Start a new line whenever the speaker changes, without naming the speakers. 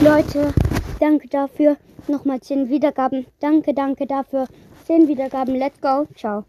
Leute, danke dafür. Nochmal 10 Wiedergaben. Danke, danke dafür. 10 Wiedergaben. Let's go. Ciao.